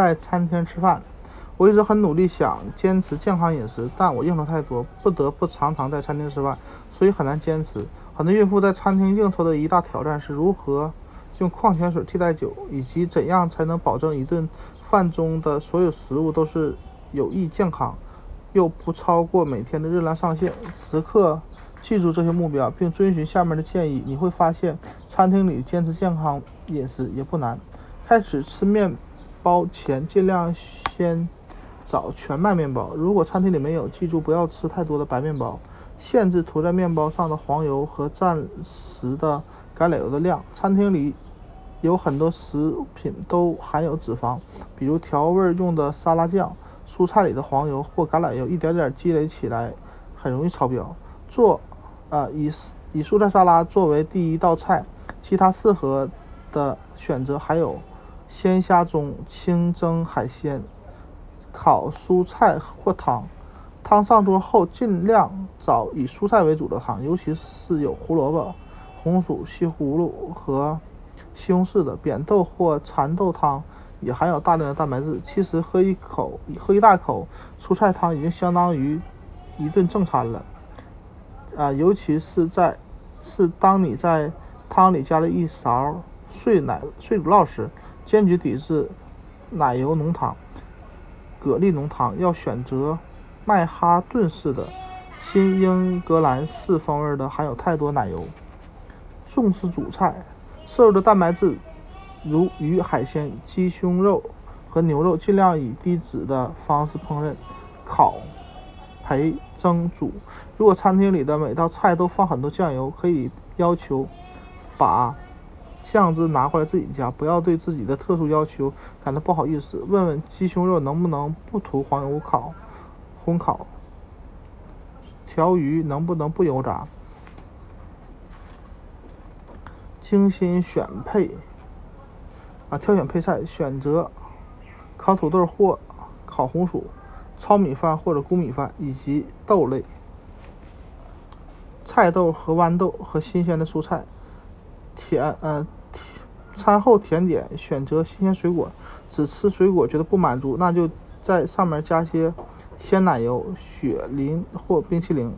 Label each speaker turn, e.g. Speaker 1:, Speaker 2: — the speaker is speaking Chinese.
Speaker 1: 在餐厅吃饭。我一直很努力想坚持健康饮食，但我应酬太多，不得不常常在餐厅吃饭，所以很难坚持。很多孕妇在餐厅应酬的一大挑战是如何用矿泉水替代酒，以及怎样才能保证一顿饭中的所有食物都是有益健康，又不超过每天的热量上限。时刻记住这些目标，并遵循下面的建议，你会发现餐厅里坚持健康饮食也不难。开始吃面包前，尽量先找全麦面包。如果餐厅里没有，记住不要吃太多的白面包。限制涂在面包上的黄油和暂时的橄榄油的量。餐厅里有很多食品都含有脂肪，比如调味用的沙拉酱。蔬菜里的黄油或橄榄油一点点积累起来，很容易超标。做，呃，以以蔬菜沙拉作为第一道菜。其他适合的选择还有鲜虾中清蒸海鲜、烤蔬菜或汤。汤上桌后，尽量找以蔬菜为主的汤，尤其是有胡萝卜、红薯、西葫芦和西红柿的扁豆或蚕豆汤，也含有大量的蛋白质。其实喝一口、喝一大口蔬菜汤已经相当于一顿正餐了。啊，尤其是在是当你在汤里加了一勺碎奶、碎乳酪时，坚决抵制奶油浓汤、蛤蜊浓汤，要选择。麦哈顿式的、新英格兰式风味的，含有太多奶油。重视主菜，摄入的蛋白质如鱼、海鲜、鸡胸肉和牛肉，尽量以低脂的方式烹饪，烤、培、蒸、煮。如果餐厅里的每道菜都放很多酱油，可以要求把酱汁拿过来自己加，不要对自己的特殊要求感到不好意思。问问鸡胸肉能不能不涂黄油烤。烘烤，条鱼能不能不油炸？精心选配啊，挑选配菜，选择烤土豆或烤红薯，糙米饭或者谷米饭，以及豆类、菜豆和豌豆和新鲜的蔬菜。甜呃，餐后甜点选择新鲜水果，只吃水果觉得不满足，那就在上面加些。鲜奶油、雪梨或冰淇淋。